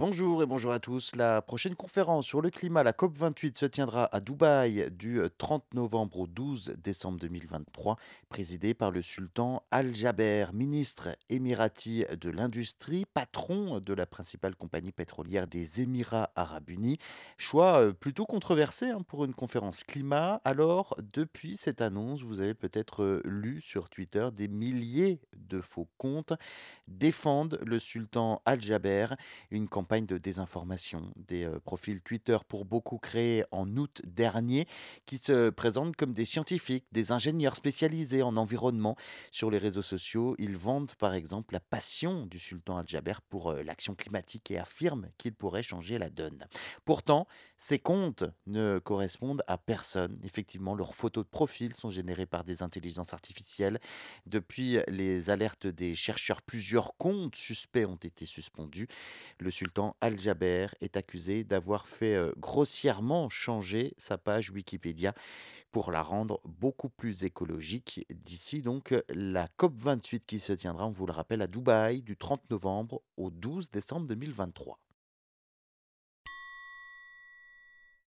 Bonjour et bonjour à tous. La prochaine conférence sur le climat, la COP28, se tiendra à Dubaï du euh, 30 novembre au 12 décembre 2023, présidée par le sultan Al-Jaber, ministre émirati de l'industrie, patron de la principale compagnie pétrolière des Émirats arabes unis. Choix euh, plutôt controversé hein, pour une conférence climat. Alors, depuis cette annonce, vous avez peut-être euh, lu sur Twitter des milliers de faux comptes défendent le sultan Al-Jaber une campagne de désinformation, des euh, profils Twitter pour beaucoup créés en août dernier, qui se présentent comme des scientifiques, des ingénieurs spécialisés en environnement. Sur les réseaux sociaux, ils vendent par exemple la passion du sultan Al-Jaber pour euh, l'action climatique et affirment qu'il pourrait changer la donne. Pourtant, ces comptes ne correspondent à personne. Effectivement, leurs photos de profil sont générées par des intelligences artificielles. Depuis les alertes des chercheurs, plusieurs comptes suspects ont été suspendus. Le sultan Al-Jaber est accusé d'avoir fait euh, grossièrement changer sa page Wikipédia pour la rendre beaucoup plus écologique. D'ici donc la COP28 qui se tiendra, on vous le rappelle, à Dubaï du 30 novembre au 12 décembre 2023.